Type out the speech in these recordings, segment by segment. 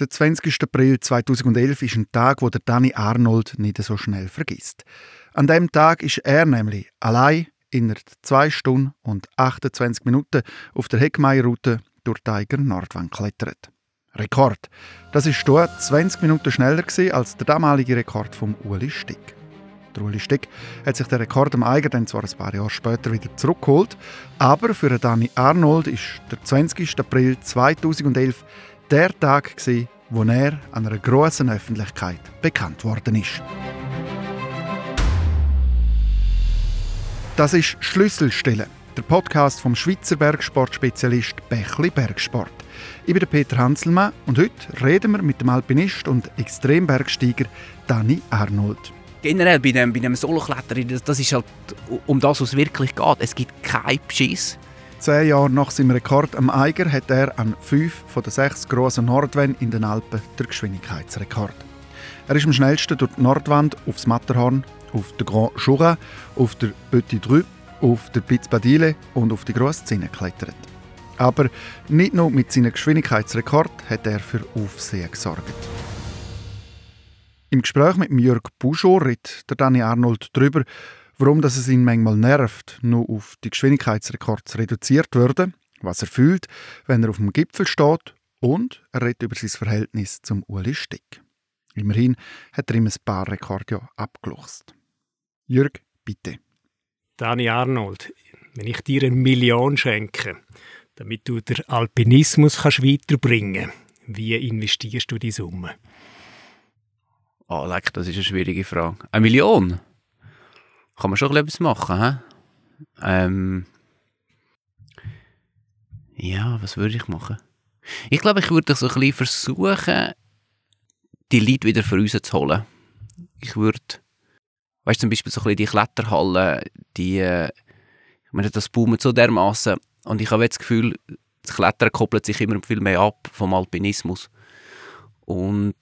Der 20. April 2011 ist ein Tag, wo der Danny Arnold nicht so schnell vergisst. An dem Tag ist er nämlich allein innerhalb 2 Stunden und 28 Minuten auf der Heckmeier-Route durch die Eiger Nordwand geklettert. Rekord. Das ist dort 20 Minuten schneller als der damalige Rekord vom Uli Stick. Der Uli Stick hat sich den Rekord am Eiger dann zwar ein paar Jahre später wieder zurückgeholt, aber für Danny Arnold ist der 20. April 2011 der Tag, wo er an einer grossen Öffentlichkeit bekannt worden ist. Das ist Schlüsselstelle, der Podcast vom Schweizer Bergsportspezialist Bächli Bergsport. Ich bin Peter Hanselmann und heute reden wir mit dem Alpinist und Extrembergsteiger Dani Arnold. Generell bei einem, bei einem Solokletterer, das, das ist halt um das, was es wirklich geht. Es gibt keinen Beschiss. Zehn Jahre nach seinem Rekord am Eiger hat er an fünf von den sechs grossen Nordwänden in den Alpen den Geschwindigkeitsrekord. Er ist am schnellsten durch die Nordwand aufs Matterhorn, auf der Grand Jura, auf der Petit Drü, auf der Piz Badile und auf die Grosse Zinne geklettert. Aber nicht nur mit seinem Geschwindigkeitsrekord hat er für Aufsehen gesorgt. Im Gespräch mit Jörg Buschor redet der Danny Arnold darüber, warum das es ihn manchmal nervt, nur auf die Geschwindigkeitsrekords reduziert werden, was er fühlt, wenn er auf dem Gipfel steht und er redet über sein Verhältnis zum Uli Stick. Immerhin hat er ihm ein paar Rekorde ja abgeluchst. Jörg, bitte. Dani Arnold, wenn ich dir eine Million schenke, damit du den Alpinismus kannst weiterbringen kannst, wie investierst du die Summe? Oh, leck, das ist eine schwierige Frage. Eine Million? Kann man schon etwas machen. He? Ähm, ja, was würde ich machen? Ich glaube, ich würde so ein versuchen, die Leute wieder für uns zu holen. Ich würde, weißt du, zum Beispiel so ein die Kletterhallen, die, äh, ich meine, das boomt so dermaßen und ich habe jetzt das Gefühl, das Klettern koppelt sich immer viel mehr ab vom Alpinismus. Und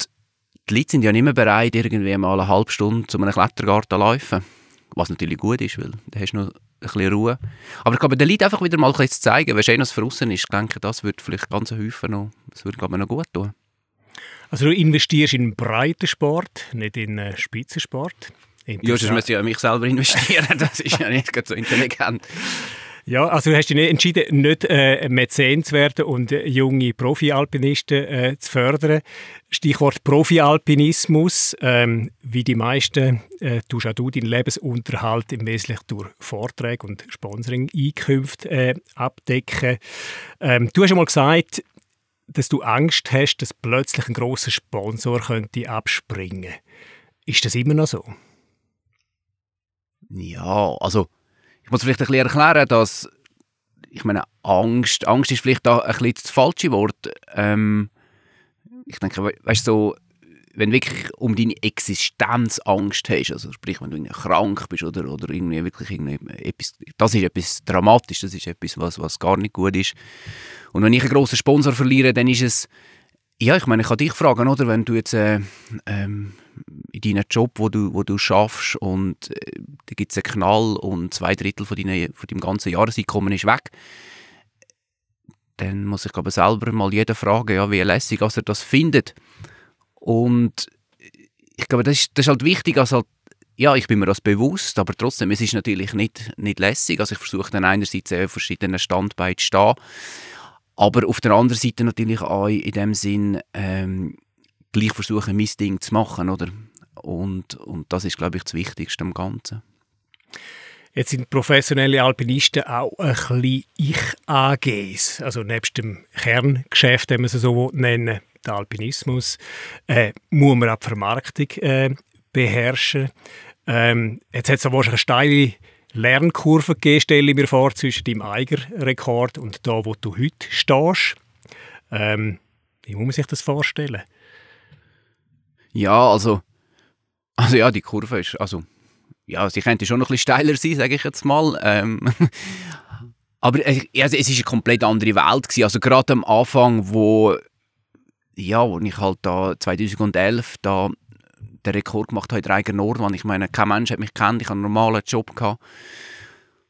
die Leute sind ja nicht mehr bereit, irgendwie mal eine halbe Stunde zu einem Klettergarten zu laufen. Was natürlich gut ist, weil da hast du noch ein bisschen Ruhe. Aber ich glaube, den Leuten einfach wieder mal ein zu zeigen, wenn schön es für ist, ich denke, das würde vielleicht ganz häufig noch, das würde, glaube ich, noch gut tun. Also du investierst in Breitensport, nicht in äh, Spitzensport. Ja, sonst müsste ich ja mich selber investieren, das ist ja nicht so intelligent. Ja, also du hast dich entschieden, nicht äh, Mäzen zu werden und äh, junge Profi-Alpinisten äh, zu fördern. Stichwort Profi-Alpinismus. Ähm, wie die meisten äh, tust auch du deinen Lebensunterhalt im Wesentlichen durch Vorträge und Sponsoring-Einkünfte äh, abdecken. Ähm, du hast einmal gesagt, dass du Angst hast, dass plötzlich ein großer Sponsor könnte abspringen. Ist das immer noch so? Ja, also ich muss vielleicht ein bisschen erklären, dass ich meine, Angst, Angst ist vielleicht da ein bisschen das falsche Wort. Ähm, ich denke, weißt du, so, wenn du wirklich um deine Existenz Angst hast, also sprich, wenn du krank bist oder, oder irgendwie wirklich irgendwie etwas, das ist etwas dramatisch, das ist etwas, was, was gar nicht gut ist. Und wenn ich einen grossen Sponsor verliere, dann ist es, ja, ich meine, ich kann dich fragen, oder, wenn du jetzt äh, ähm, in deinem Job, wo du, wo du schaffst und äh, da gibt es einen Knall und zwei Drittel von, deine, von deinem ganzen Jahreseinkommen ist weg, dann muss ich glaube selber mal jeder fragen, ja, wie lässig er das findet. Und ich glaube, das ist, das ist halt wichtig, also halt, ja, ich bin mir das bewusst, aber trotzdem, es ist natürlich nicht, nicht lässig. Also ich versuche dann einerseits auf verschiedenen Standbeinen zu stehen, aber auf der anderen Seite natürlich auch in dem Sinn, ähm, gleich versuchen, mein Ding zu machen, oder? Und, und das ist, glaube ich, das Wichtigste am Ganzen. Jetzt sind professionelle Alpinisten auch ein bisschen Ich-AGs, also nebst dem Kerngeschäft, wenn man es so nennen der Alpinismus, äh, muss man auch die Vermarktung äh, beherrschen. Ähm, jetzt hat es wahrscheinlich eine steile Lernkurve gegeben, stelle ich mir vor, zwischen deinem eigenen Rekord und da, wo du heute stehst. Ähm, wie muss man sich das vorstellen? Ja, also, also ja, die Kurve ist, also, ja, sie könnte schon noch ein bisschen steiler sein, sage ich jetzt mal. Ähm, aber also, es ist eine komplett andere Welt gewesen. Also gerade am Anfang, wo, ja, wo ich halt da 2011 da den Rekord gemacht habe in Reiger Nordwand. Ich meine, kein Mensch hat mich kennt, ich hatte einen normalen Job gehabt.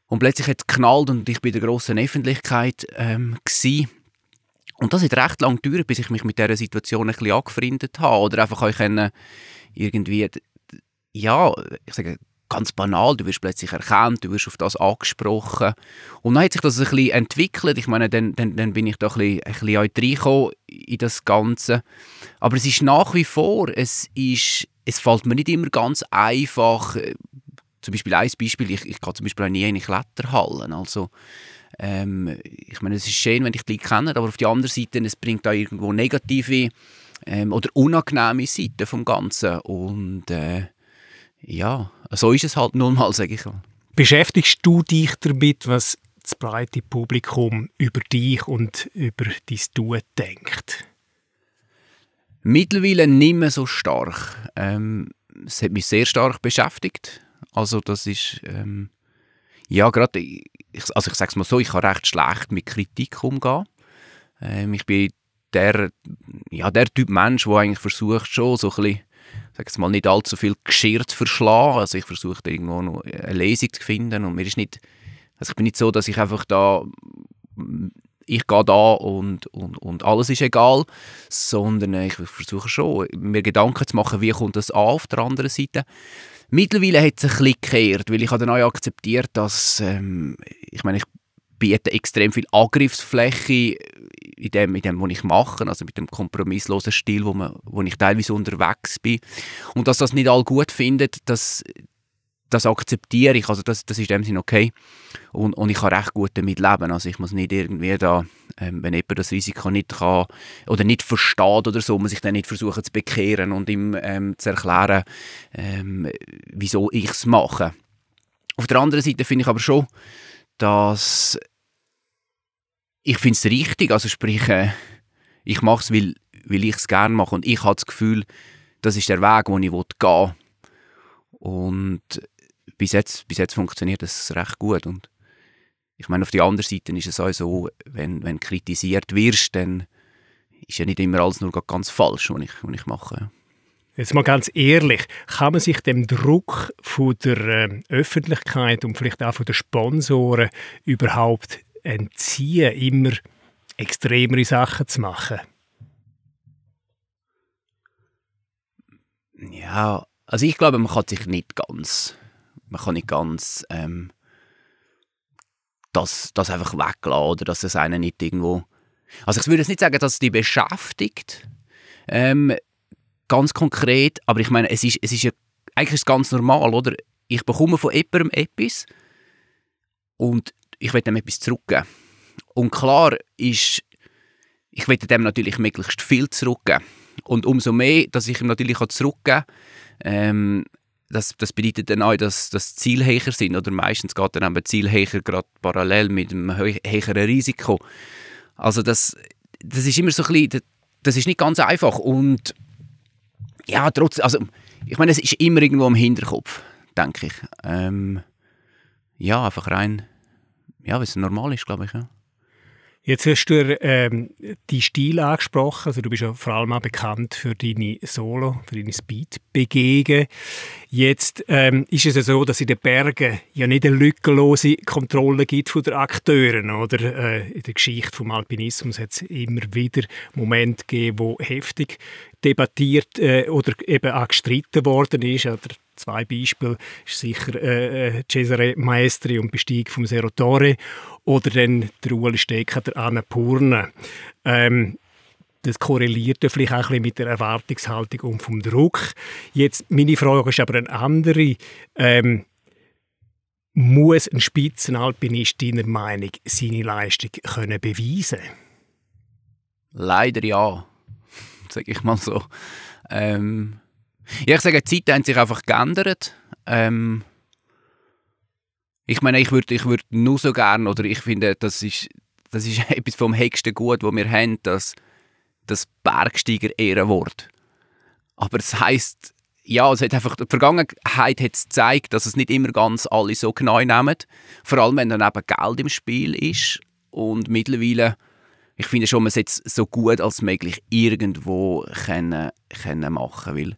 Und plötzlich hat es geknallt und ich bin in der grossen Öffentlichkeit ähm, Und das hat recht lange gedauert, bis ich mich mit dieser Situation ein bisschen angefreundet habe. Oder einfach können, irgendwie, ja, ich sage, ganz banal, du wirst plötzlich erkannt, du wirst auf das angesprochen. Und dann hat sich das ein bisschen entwickelt. Ich meine, dann, dann, dann bin ich da ein bisschen, ein bisschen in das Ganze. Aber es ist nach wie vor, es, ist, es fällt mir nicht immer ganz einfach. Zum Beispiel ein Beispiel, ich, ich gehe zum Beispiel auch nie in eine Kletterhallen. Also, ähm, ich meine, es ist schön, wenn ich die kenne, aber auf der anderen Seite, es bringt da irgendwo negative ähm, oder unangenehme Seiten vom Ganzen. Und äh, ja, so ist es halt nun mal, sage ich mal. Beschäftigst du dich damit, was das breite Publikum über dich und über dein Tun denkt? Mittlerweile nicht mehr so stark. Ähm, es hat mich sehr stark beschäftigt. Also das ist, ähm, ja gerade, also ich sage es mal so, ich kann recht schlecht mit Kritik umgehen. Ähm, ich bin der, ja, der Typ Mensch, der eigentlich versucht schon so ein bisschen sage mal, nicht allzu viel Geschirr zu verschlagen. Also ich versuche irgendwo noch eine Lesung zu finden und mir ist nicht, also ich bin nicht so, dass ich einfach da, ich gehe da und, und, und alles ist egal, sondern ich versuche schon, mir Gedanken zu machen, wie kommt das an auf der anderen Seite. Mittlerweile hat es ein bisschen gekehrt, weil ich habe dann auch akzeptiert, dass, ähm, ich meine, ich biete extrem viel Angriffsfläche in dem, in dem, was ich mache, also mit dem kompromisslosen Stil, wo, man, wo ich teilweise unterwegs bin. Und dass das nicht alle gut finden, das, das akzeptiere ich, also das, das ist in dem Sinne okay. Und, und ich kann recht gut damit leben, also ich muss nicht irgendwie da, ähm, wenn jemand das Risiko nicht kann oder nicht versteht oder so, muss ich dann nicht versuchen zu bekehren und ihm ähm, zu erklären, ähm, wieso ich es mache. Auf der anderen Seite finde ich aber schon, dass ich finde es richtig, also sprich, äh, ich mache es, weil, weil ich es gerne mache und ich habe das Gefühl, das ist der Weg, den ich gehen will. Und bis jetzt, bis jetzt funktioniert das recht gut und ich meine, auf der anderen Seite ist es auch so, wenn, wenn kritisiert wirst, dann ist ja nicht immer alles nur ganz falsch, was ich, was ich mache. Jetzt mal ganz ehrlich, kann man sich dem Druck von der äh, Öffentlichkeit und vielleicht auch von den Sponsoren überhaupt entziehen, immer extremere Sachen zu machen? Ja, also ich glaube, man kann sich nicht ganz, man kann nicht ganz ähm, das, das einfach weglassen oder dass es einen nicht irgendwo... Also ich würde jetzt nicht sagen, dass es die beschäftigt, ähm, ganz konkret, aber ich meine, es ist, es ist ja, eigentlich ist es ganz normal, oder? Ich bekomme von jemandem etwas und ich will dem etwas zurückgeben. Und klar ist, ich will dem natürlich möglichst viel zurückgeben. Und umso mehr, dass ich ihm natürlich zurückgeben ähm, das, das bedeutet dann auch, dass das Ziel höher sind. Oder meistens geht dann eben Ziel höher gerade parallel mit einem höheren Risiko. Also das, das ist immer so ein bisschen, das ist nicht ganz einfach. Und ja, trotzdem, also ich meine, es ist immer irgendwo im Hinterkopf, denke ich. Ähm, ja, einfach rein ja, weil es normal ist, glaube ich. Ja. Jetzt hast du ähm, die Stil angesprochen. Also du bist ja vor allem auch bekannt für deine Solo, für deine Speed-Begegen. Jetzt ähm, ist es ja so, dass in den Bergen ja nicht eine lückenlose Kontrolle gibt von den Akteuren. Oder? Äh, in der Geschichte des Alpinismus hat es immer wieder Momente gegeben, wo heftig debattiert äh, oder eben auch gestritten worden ist. Oder zwei Beispiele ist sicher äh, äh, Cesare Maestri und Bestieg vom Serotore oder dann der Ueli Stecker, der Annapurna. Ähm, das korreliert vielleicht auch ein bisschen mit der Erwartungshaltung und vom Druck. Jetzt, meine Frage ist aber eine andere. Ähm, muss ein Spitzenalpinist deiner Meinung seine Leistung können beweisen Leider ja, sage ich mal so. Ähm, ja, ich sage, die Zeiten haben sich einfach geändert. Ähm, ich meine, ich würde ich würd nur so gerne, oder ich finde, das ist, das ist etwas vom höchsten Gut, das wir haben, dass das Bergsteiger Ehrenwort. Aber es heisst, ja, es hat einfach, die Vergangenheit hat es gezeigt, dass es nicht immer ganz alle so genau nehmen. Vor allem, wenn dann eben Geld im Spiel ist. Und mittlerweile, ich finde schon, man sollte es so gut als möglich irgendwo können, können machen weil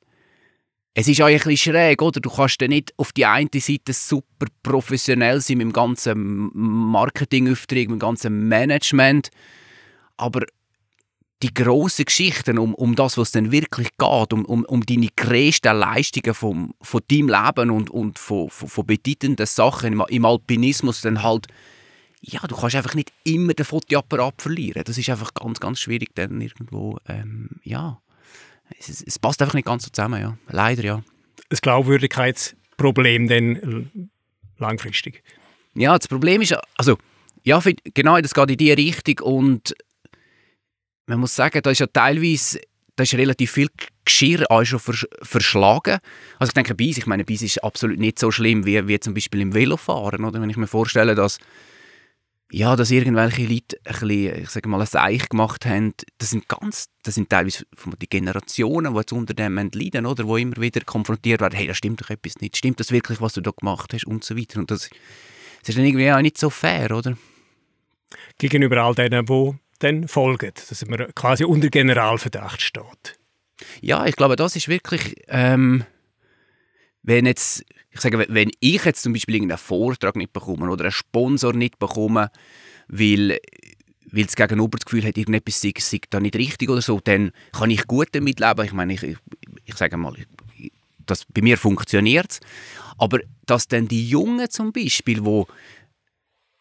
es ist auch ein bisschen schräg, oder? Du kannst nicht auf die eine Seite super professionell sein mit dem ganzen Marketingauftrag, mit dem ganzen Management, aber die grossen Geschichten, um, um das, was es dann wirklich geht, um, um, um deine größten Leistungen vom, von deinem Leben und, und von, von, von bedeutenden Sachen im, im Alpinismus, dann halt, ja, du kannst einfach nicht immer den Fotoapparat verlieren. Das ist einfach ganz, ganz schwierig dann irgendwo, ähm, ja, es, es, passt einfach nicht ganz so zusammen, ja. Leider, ja. Das Glaubwürdigkeitsproblem dann langfristig? Ja, das Problem ist, also, ja, genau, das geht in diese Richtung und man muss sagen, da ist ja teilweise da ist relativ viel Geschirr auch schon verschlagen. Also ich denke, Beis, ich meine, Beis ist absolut nicht so schlimm wie, wie zum Beispiel im Velofahren. Oder wenn ich mir vorstelle, dass, ja, dass irgendwelche Leute ein bisschen, ich sage mal, ein Seich gemacht haben, das sind ganz, das sind teilweise die Generationen, die jetzt unter dem leiden, oder, wo immer wieder konfrontiert werden, hey, da stimmt doch etwas nicht, stimmt das wirklich, was du da gemacht hast und so weiter. Und das, das ist dann irgendwie auch nicht so fair, oder? Gegenüber all denen, die dann folgen, dass man quasi unter Generalverdacht steht. Ja, ich glaube, das ist wirklich, ähm, wenn jetzt, ich sage, wenn ich jetzt zum Beispiel irgendeinen Vortrag nicht bekomme oder einen Sponsor nicht bekomme, weil weil das Gegenüber das Gefühl hat, irgendetwas sei, sei da nicht richtig oder so, dann kann ich gut damit leben. Ich meine, ich, ich, ich sage mal, das, bei mir funktioniert es. Aber dass dann die Jungen zum Beispiel, wo,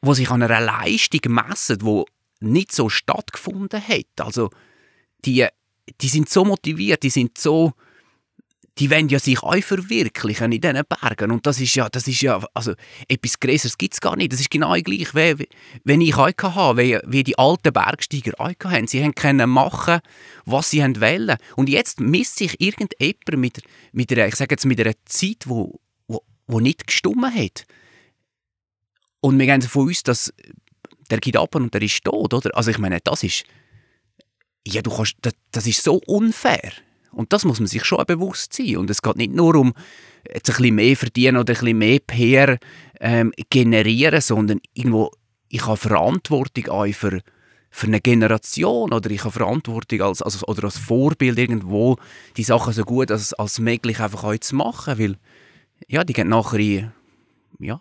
wo sich an einer Leistung messen, wo nicht so stattgefunden hat. Also die, die sind so motiviert, die sind so, die wollen ja sich auch verwirklichen in diesen Bergen und das ist ja, das ist ja, also etwas Größeres gibt es gar nicht. Das ist genau gleich, wie, wenn ich auch hatte, wie, wie die alten Bergsteiger auch hatten. Sie können machen, was sie wollen. Und jetzt misst sich irgendjemand mit, mit einer, ich sage jetzt mit einer Zeit, wo, wo, wo nicht gestummen hat. Und wir gehen davon aus, dass der geht ab und der ist tot, oder? Also ich meine, das ist, ja, du kannst, das, das ist so unfair. Und das muss man sich schon bewusst sein. Und es geht nicht nur um jetzt ein bisschen mehr verdienen oder ein bisschen mehr PR ähm, generieren, sondern irgendwo, ich habe Verantwortung auch für, für eine Generation oder ich habe Verantwortung als, als, oder als Vorbild irgendwo, die Sachen so gut als, als möglich einfach auch zu machen, weil ja, die gehen nachher in, ja,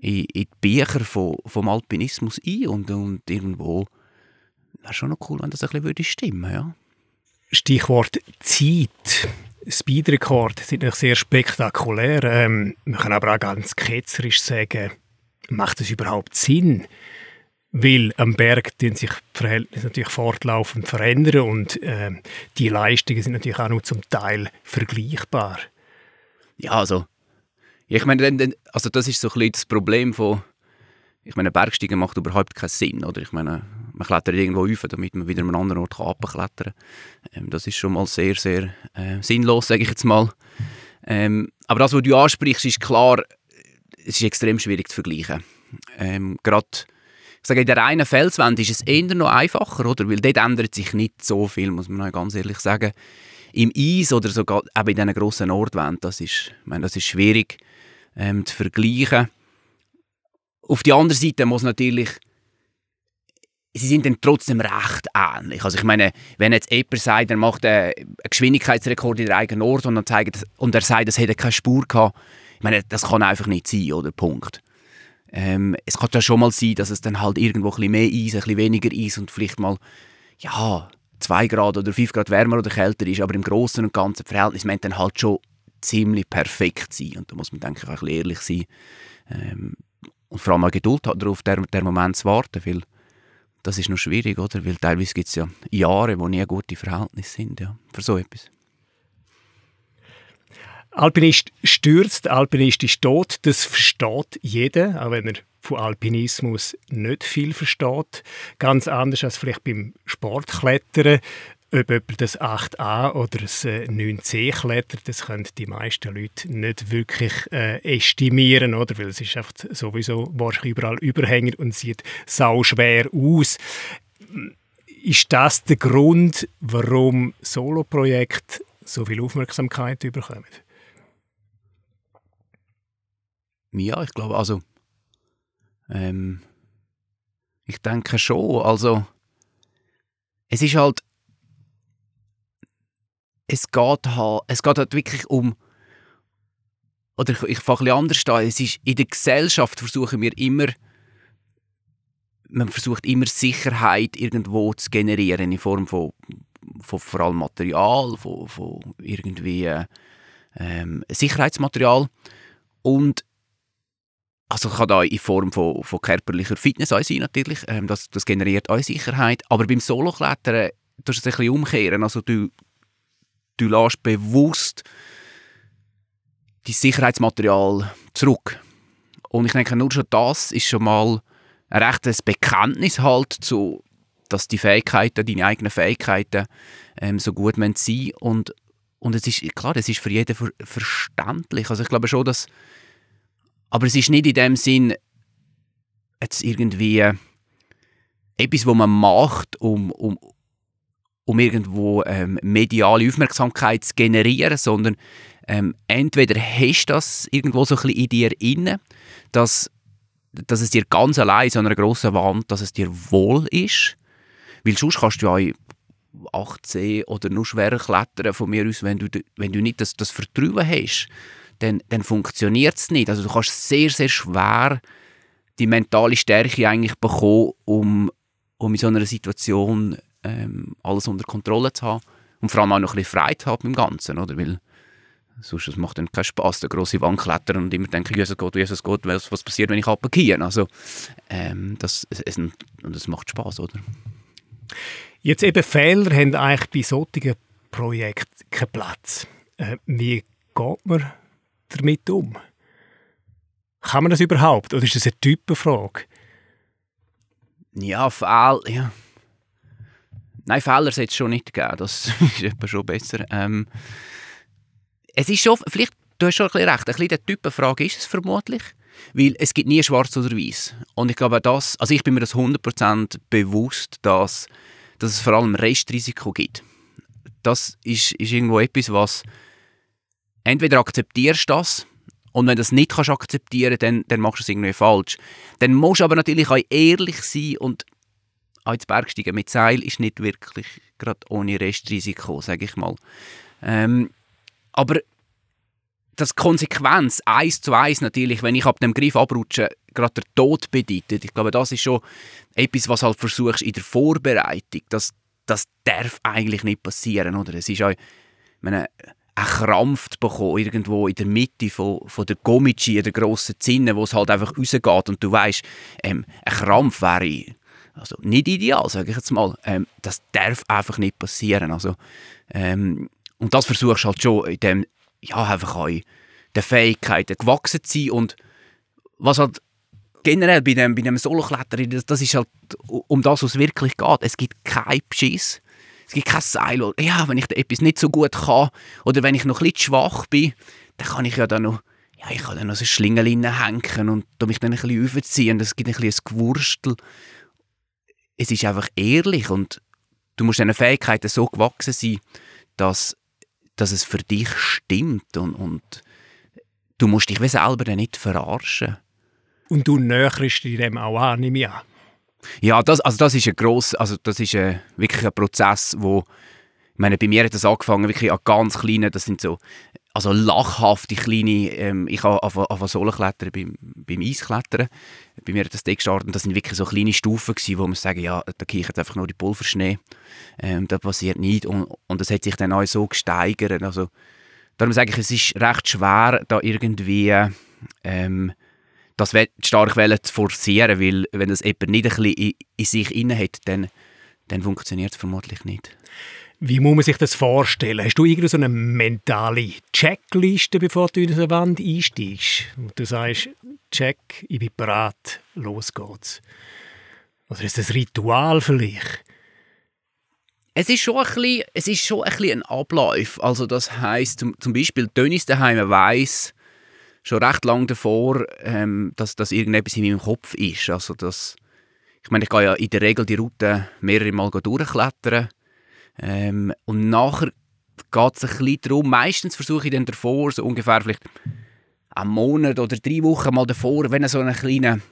in, in die Bücher von, vom Alpinismus ein und, und irgendwo wäre schon noch cool, wenn das ein bisschen würde stimmen ja. Stichwort Zeit. Speedrekord sind natürlich sehr spektakulär. Ähm, man kann aber auch ganz ketzerisch sagen, macht es überhaupt Sinn? Weil am Berg sich die Verhältnisse natürlich fortlaufend verändern und äh, die Leistungen sind natürlich auch nur zum Teil vergleichbar. Ja, also ich meine, also das ist so ein bisschen das Problem von, ich meine, Bergsteigen macht überhaupt keinen Sinn, oder? Ich meine, man klettert irgendwo rauf, damit man wieder an einen anderen Ort runterklettern kann. Ähm, das ist schon mal sehr, sehr äh, sinnlos, sage ich jetzt mal. Ähm, aber das, was du ansprichst, ist klar, es ist extrem schwierig zu vergleichen. Ähm, Gerade, ich sage, in der reinen Felswand ist es eher noch einfacher, oder? Weil dort ändert sich nicht so viel, muss man ganz ehrlich sagen. Im Eis oder sogar eben in diesen grossen Nordwänden, das ist, ich meine, das ist schwierig ähm, zu vergleichen. Auf der anderen Seite muss natürlich sie sind dann trotzdem recht ähnlich. Also ich meine, wenn jetzt jemand sagt, er macht einen Geschwindigkeitsrekord in der eigenen Ort und, dann zeigt, und er sagt, es hätte keine Spur gehabt, ich meine, das kann einfach nicht sein, oder? Punkt. Ähm, es kann ja schon mal sein, dass es dann halt irgendwo ein bisschen mehr Eis, ein bisschen weniger Eis und vielleicht mal, ja, 2 Grad oder 5 Grad wärmer oder kälter ist, aber im Großen und Ganzen Verhältnis meint dann halt schon ziemlich perfekt sein. Und da muss man, denke ich, auch ehrlich sein. Ähm, und vor allem auch Geduld hat darauf, der, der Moment zu warten, weil das ist noch schwierig, oder? Weil teilweise gibt es ja Jahre, wo nie gute Verhältnisse sind, ja, für so etwas. Alpinist stürzt, Alpinist ist tot, das versteht jeder, auch wenn er von Alpinismus nicht viel versteht. Ganz anders als vielleicht beim Sportklettern ob jemand das 8a oder das 9c äh, klettert, das können die meisten Leute nicht wirklich äh, estimieren, oder? weil es ist einfach sowieso wahrscheinlich überall Überhänger und sieht sau schwer aus. Ist das der Grund, warum Solo-Projekte so viel Aufmerksamkeit bekommen? Ja, ich glaube, also ähm, ich denke schon, also es ist halt es geht halt, es geht halt wirklich um, oder ich, ich fange ein anders an, es ist, in der Gesellschaft versuchen wir immer man versucht immer Sicherheit irgendwo zu generieren in Form von, von vor allem Material, von, von irgendwie ähm, Sicherheitsmaterial. Und also kann da in Form von, von körperlicher Fitness auch sein natürlich, ähm, das, das generiert auch Sicherheit, aber beim Soloklettern tust du es ein bisschen umkehren, also du, du lässt bewusst dein Sicherheitsmaterial zurück und ich denke, nur schon das ist schon mal ein rechtes Bekenntnis halt zu, dass die Fähigkeiten, deine eigenen Fähigkeiten ähm, so gut sein müssen und und es ist klar, es ist für jeden ver verständlich. Also ich glaube schon, dass aber es ist nicht in dem Sinn jetzt irgendwie etwas, was man macht, um, um, um irgendwo ähm, mediale Aufmerksamkeit zu generieren, sondern ähm, entweder hast du das irgendwo so ein bisschen in dir inne, dass, dass es dir ganz allein so einer grossen Wand, dass es dir wohl ist, weil sonst kannst du ja 18 oder nur schwerer klettern von mir aus, wenn du, wenn du nicht das, das Vertrauen hast, dann, dann funktioniert es nicht. Also du kannst sehr, sehr schwer die mentale Stärke eigentlich bekommen, um, um in so einer Situation ähm, alles unter Kontrolle zu haben und vor allem auch noch ein bisschen Freude zu haben im Ganzen, oder? Weil sonst macht dann keinen Spaß, der große Wand klettern und immer denken, Jesus Gott, Jesus Gott, was, was passiert, wenn ich abgehe? Also ähm, das, es, das macht Spaß, oder? Jetzt eben Fehler haben eigentlich bei solchen Projekten keinen Platz. Äh, wie geht man damit um? Kann man das überhaupt? Oder ist das eine Typenfrage? Ja, Fehler, ja. Nein, Fehler sollte es schon nicht geben. Das ist etwa schon besser. Ähm, es ist schon, vielleicht, du hast schon ein bisschen recht, ein bisschen der Typenfrage ist es vermutlich. Weil es gibt nie schwarz oder weiß. Und ich glaube, das, also ich bin mir das 100% bewusst, dass, dass es vor allem Restrisiko gibt. Das ist, ist irgendwo etwas, was entweder akzeptierst du das und wenn du das nicht kannst akzeptieren dann, dann machst du es irgendwie falsch. Dann musst du aber natürlich auch ehrlich sein und auch ins Bergsteigen mit Seil ist nicht wirklich gerade ohne Restrisiko, sage ich mal. Ähm, aber das Konsequenz eins zu eins natürlich, wenn ich ab dem Griff abrutsche, gerade der Tod bedeutet. Ich glaube, das ist schon etwas, was halt versuchst in der Vorbereitung. Das, das darf eigentlich nicht passieren, oder? Es ist auch, meine, einen Krampf bekommen, irgendwo in der Mitte von, von der Gomichi, der grossen Zinne, wo es halt einfach rausgeht und du weißt, ähm, ein Krampf wäre also nicht ideal, sage ich jetzt mal. Ähm, das darf einfach nicht passieren. Also, ähm, und das versuchst du halt schon in dem, ja, einfach auch den Fähigkeiten gewachsen zu sein und was halt generell bei dem, bei dem Solokletterer, das, das ist halt um das, was es wirklich geht. Es gibt keinen Beschiss es gibt kein Seil. Ja, wenn ich etwas nicht so gut kann oder wenn ich noch ein bisschen schwach bin, dann kann ich ja dann noch, ja, ich kann dann noch so Schlingel hängen und mich dann ein bisschen aufziehen. Das gibt ein bisschen ein Gewurstel. Es ist einfach ehrlich und du musst deinen Fähigkeiten so gewachsen sein, dass, dass es für dich stimmt und, und du musst dich selber dann nicht verarschen. Und du näherst dich dem auch an, nehme ich an. Ja, das, also das ist ein gross, also das ist ein, wirklich ein Prozess, wo, ich meine, bei mir hat das angefangen wirklich an ganz kleinen, das sind so, also lachhafte kleine, ähm, ich habe auf Sohle klettern beim, beim Eisklettern, bei mir hat das gestartet und das sind wirklich so kleine Stufen gewesen, wo man sagen, ja, da kichert einfach nur die Pulverschnee, ähm, da passiert nichts und, und das hat sich dann auch so gesteigert, also darum sage ich, es ist recht schwer, da irgendwie ähm, das stark zu forcieren, weil wenn das jemand nicht ein bisschen in, in sich inne hat, dann, dann funktioniert es vermutlich nicht. Wie muss man sich das vorstellen? Hast du irgendwie so eine mentale Checkliste, bevor du in eine Wand einsteigst? Und du sagst, check, ich bin bereit, los geht's. Oder ist das ein Ritual vielleicht? Es ist schon ein bisschen, es ist schon ein, bisschen ein Ablauf. Also das heisst, zum, zum Beispiel Dönis daheim weiss, schon recht lange davor, ähm, dass, dass irgendetwas in meinem Kopf ist. Also das, ich meine, ich gehe ja in der Regel die Route mehrere Mal durchklettern. Ähm, und nachher geht es ein bisschen darum, meistens versuche ich dann davor, so ungefähr vielleicht einen Monat oder drei Wochen mal davor, wenn so einen kleinen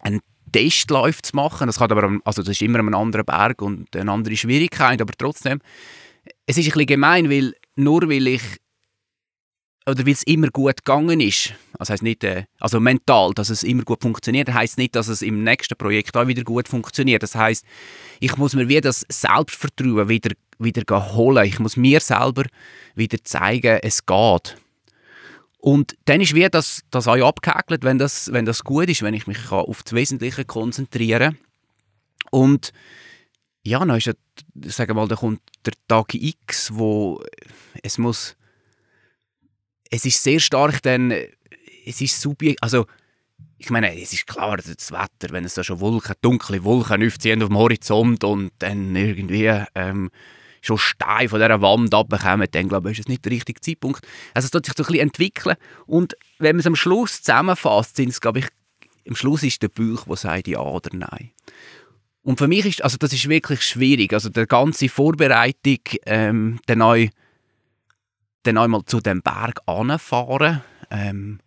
einen Test läuft zu machen. Das, kann aber, also das ist immer ein anderer Berg und eine andere Schwierigkeit, aber trotzdem, es ist ein bisschen gemein, weil nur weil ich oder weil es immer gut gegangen ist, das heißt nicht, äh, also mental, dass es immer gut funktioniert, das heißt nicht, dass es im nächsten Projekt auch wieder gut funktioniert. Das heißt, ich muss mir wieder das Selbstvertrauen wieder wieder holen. Ich muss mir selber wieder zeigen, es geht. Und dann ist wie das, das auch abgehäkelt, wenn das, wenn das gut ist, wenn ich mich auf das Wesentliche konzentrieren kann. Und ja, dann ist ja, sagen wir mal, da kommt der Tag X, wo es muss es ist sehr stark dann, es ist subjektiv, also ich meine, es ist klar, das Wetter, wenn es da schon Wolken, dunkle Wolken aufziehen auf dem Horizont und dann irgendwie ähm, schon Stein von dieser Wand abbekommen, dann glaube ich, ist es nicht der richtige Zeitpunkt. Also es tut sich so ein bisschen entwickeln und wenn man es am Schluss zusammenfasst, sind es, glaube ich, am Schluss ist der Bauch, der sagt ja oder nein. Und für mich ist, also das ist wirklich schwierig, also die ganze Vorbereitung, ähm, der neue dann einmal zu dem Berg anfahren, ähm,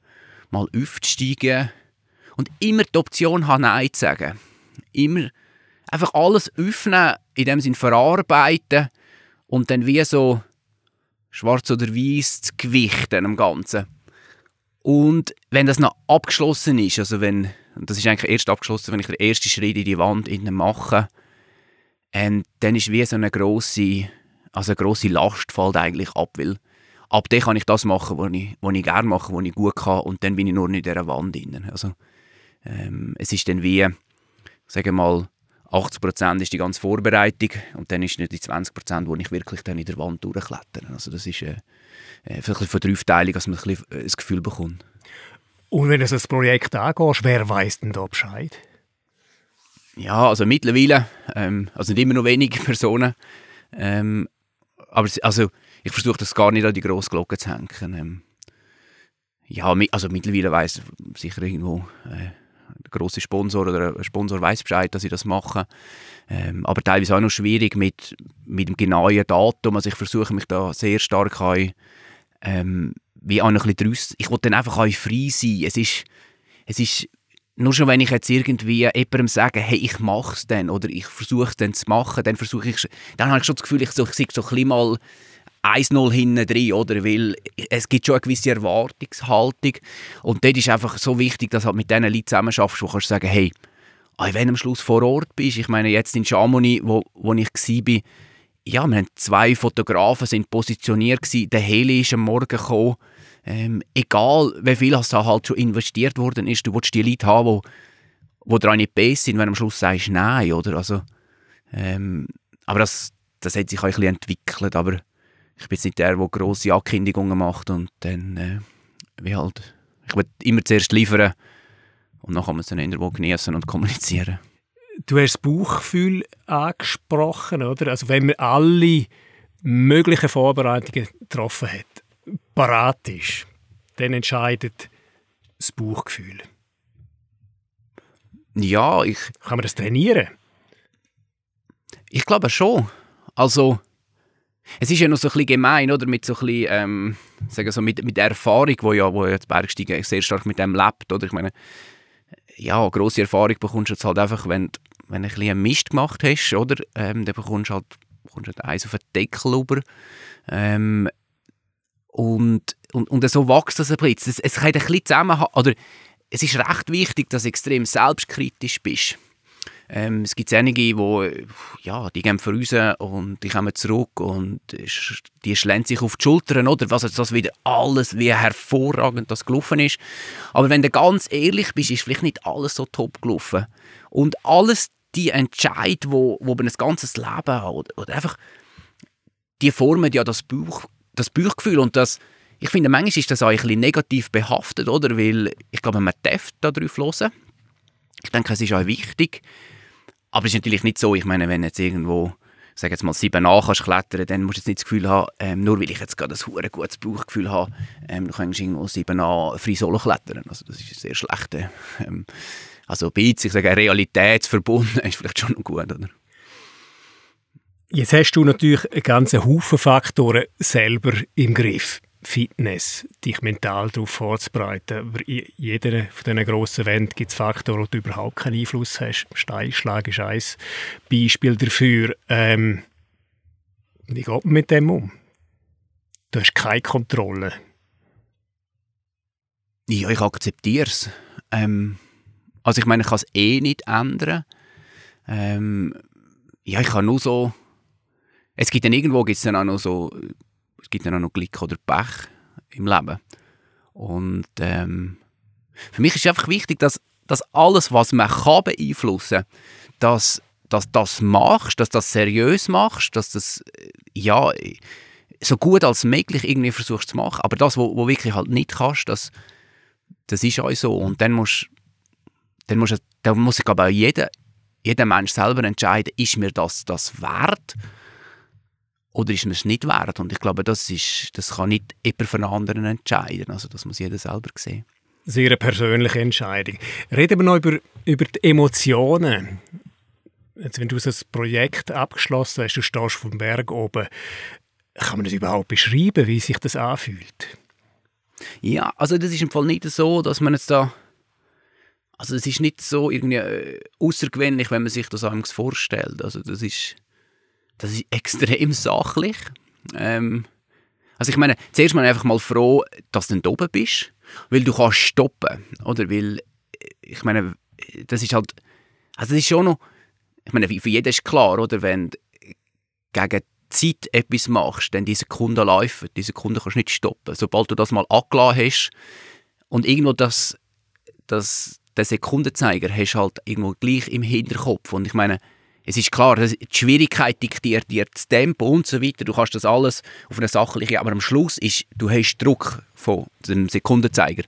mal aufzusteigen und immer die Option haben, Nein zu sagen. Immer einfach alles öffnen, in dem Sinn verarbeiten und dann wie so schwarz oder weiß zu gewichten Ganzen. Und wenn das noch abgeschlossen ist, also wenn, das ist eigentlich erst abgeschlossen, wenn ich den ersten Schritt in die Wand mache, und dann ist wie so eine grosse, also eine grosse Last fällt eigentlich ab, weil ab dann kann ich das machen, was ich, was ich gerne mache, was ich gut kann und dann bin ich nur nicht in dieser Wand drin. Also, ähm, es ist dann wie, sagen wir mal, 80% ist die ganze Vorbereitung und dann ist nicht die 20%, wo ich wirklich dann in der Wand durchklettern. Also das ist äh, äh, ein bisschen verdreifteilig, dass man ein, bisschen, äh, ein Gefühl bekommt. Und wenn du das Projekt angehst, wer weiß denn da Bescheid? Ja, also mittlerweile, ähm, also nicht immer noch wenige Personen, ähm, aber also ich versuche das gar nicht an die grosse Glocke zu hängen. Ähm, ja, also mittlerweile weiß sicher irgendwo äh, der grosse Sponsor oder ein Sponsor weiß Bescheid, dass ich das mache. Ähm, aber teilweise auch noch schwierig mit, mit dem genauen Datum. Also ich versuche mich da sehr stark an, ähm, wie auch noch ein bisschen draus. Ich will dann einfach auch frei sein. Es ist, es ist nur schon wenn ich jetzt irgendwie jemandem sage, hey, ich mache es dann oder ich versuche es dann zu machen, dann versuche dann habe ich schon das Gefühl, ich, so, ich so ein bisschen mal 1-0 hinten drin, oder? Weil es gibt schon eine gewisse Erwartungshaltung. Und dort ist einfach so wichtig, dass du halt mit diesen Leuten zusammenarbeitest, wo du kannst sagen, hey, ah, wenn du am Schluss vor Ort bist, ich meine, jetzt in Chamonix, wo, wo ich war, ja, wir haben zwei Fotografen sind positioniert gewesen, der Heli ist am Morgen gekommen, ähm, egal wie viel da halt schon investiert worden ist, du willst die Leute haben, wo, wo daran nicht besser sind, wenn du am Schluss sagst, nein, oder? Also, ähm, aber das, das hat sich auch ein bisschen entwickelt, aber ich bin jetzt nicht der, der grosse Ankündigungen macht und dann, äh, wie halt, ich will immer zuerst liefern und dann kann man es dann irgendwo genießen und kommunizieren. Du hast das Bauchgefühl angesprochen, oder? Also wenn man alle möglichen Vorbereitungen getroffen hat, parat ist, dann entscheidet das Bauchgefühl. Ja, ich... Kann man das trainieren? Ich glaube schon. Also es ist ja noch so ein bisschen gemein, oder? Mit so ein bisschen, ähm, sagen so mit, mit der Erfahrung, wo ja, wo ja das Bergsteigen sehr stark mit dem lebt, oder? Ich meine, ja, grosse Erfahrung bekommst du jetzt halt einfach, wenn, wenn du ein bisschen Mist gemacht hast, oder? Ähm, dann bekommst du halt, bekommst halt eins auf den Deckel über. Ähm, und, und, und so wächst das ein bisschen. Es, es kann ein bisschen zusammen, oder es ist recht wichtig, dass du extrem selbstkritisch bist. Ähm, es gibt einige, die, ja, die gehen raus und die kommen zurück und die schlänzen sich auf die Schultern, oder? Was jetzt das wieder alles, wie hervorragend das gelaufen ist. Aber wenn du ganz ehrlich bist, ist vielleicht nicht alles so top gelaufen. Und alles die Entscheid, wo, wo man ein ganzes Leben hat, oder, oder einfach, die formen ja das, Bauch, das Bauchgefühl und das, ich finde, manchmal ist das auch ein bisschen negativ behaftet, oder? Weil ich glaube, man darf da drauf hören. Ich denke, es ist auch wichtig, aber es ist natürlich nicht so, ich meine, wenn jetzt irgendwo, sag jetzt mal, sieben nach kannst klettern, dann musst du jetzt nicht das Gefühl haben, ähm, nur weil ich jetzt gerade ein hure gutes Bauchgefühl habe, ähm, du kannst irgendwo sieben nach frei solo klettern. Also das ist sehr schlecht. Ähm, also bisschen, ich sage, realitätsverbunden ist vielleicht schon noch gut, oder? Jetzt hast du natürlich einen ganzen Haufen Faktoren selber im Griff. Fitness, dich mental darauf vorzubereiten. In jeder von diesen grossen Wänden gibt es Faktoren, wo du überhaupt keinen Einfluss hast. Steinschlag ist ein Beispiel dafür. Ähm, wie geht man mit dem um? Du hast keine Kontrolle. Ja, ich akzeptiere es. Ähm, also ich meine, ich kann es eh nicht ändern. Ähm, ja, ich kann nur so... Es gibt dann irgendwo gibt's dann auch noch so... Es gibt auch noch Glück oder Pech im Leben. Und ähm, für mich ist einfach wichtig, dass, dass alles, was man kann beeinflussen kann, dass, dass das machst, dass das seriös machst, dass das ja so gut als möglich irgendwie versuchst zu machen. Aber das, was wirklich halt nicht kannst, das, das ist auch so. Und dann musst dann muss, dann muss sich aber auch jeder, jeder Mensch selber entscheiden, ist mir das, das wert oder ist mir es nicht wert? Und ich glaube, das, ist, das kann nicht jemand von anderen entscheiden. Also das muss jeder selber sehen. Sehr eine persönliche Entscheidung. Reden wir noch über, über die Emotionen. Jetzt, wenn du so ein Projekt abgeschlossen hast, du stehst vom Berg oben, kann man das überhaupt beschreiben, wie sich das anfühlt? Ja, also das ist im Fall nicht so, dass man jetzt da also es ist nicht so irgendwie äh, außergewöhnlich, wenn man sich das einem vorstellt. Also das ist, das ist extrem sachlich. Ähm, also ich meine, zuerst mal einfach mal froh, dass du da oben bist, weil du kannst stoppen, oder? Weil, ich meine, das ist halt, also das ist schon noch, ich meine, für jeden ist klar, oder? Wenn du gegen Zeit etwas machst, dann die Sekunden laufen, die Sekunden kannst du nicht stoppen. Sobald du das mal angelassen hast und irgendwo das, das den Sekundenzeiger hast halt irgendwo gleich im Hinterkopf. Und ich meine, es ist klar, die Schwierigkeit diktiert dir das Tempo und so weiter. Du kannst das alles auf eine sachliche, aber am Schluss ist, du hast Druck von dem Sekundenzeiger.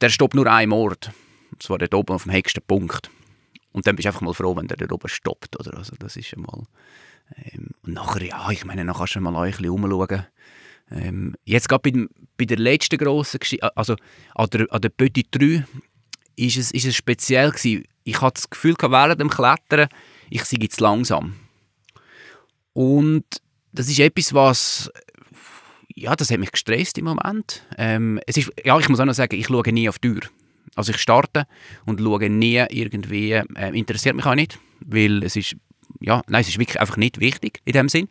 Der stoppt nur einen Ort. Und zwar dort oben auf dem höchsten Punkt. Und dann bist du einfach mal froh, wenn der dort oben stoppt. Oder? Also das ist einmal... Ähm, und nachher, ja, ich meine, dann kannst du mal ein bisschen umschauen. Ähm, jetzt gerade bei, bei der letzten grossen Geschichte, also an der, an der Petit 3, ist es, ist es speziell gewesen. Ich hatte das Gefühl, während dem Klettern, ich sei jetzt langsam. Und das ist etwas, was ja, das hat mich gestresst im Moment. Ähm, es ist, ja, ich muss auch noch sagen, ich schaue nie auf die Tür. Also ich starte und schaue nie irgendwie, äh, interessiert mich auch nicht, weil es ist, ja, nein, es ist wirklich einfach nicht wichtig in dem Sinn.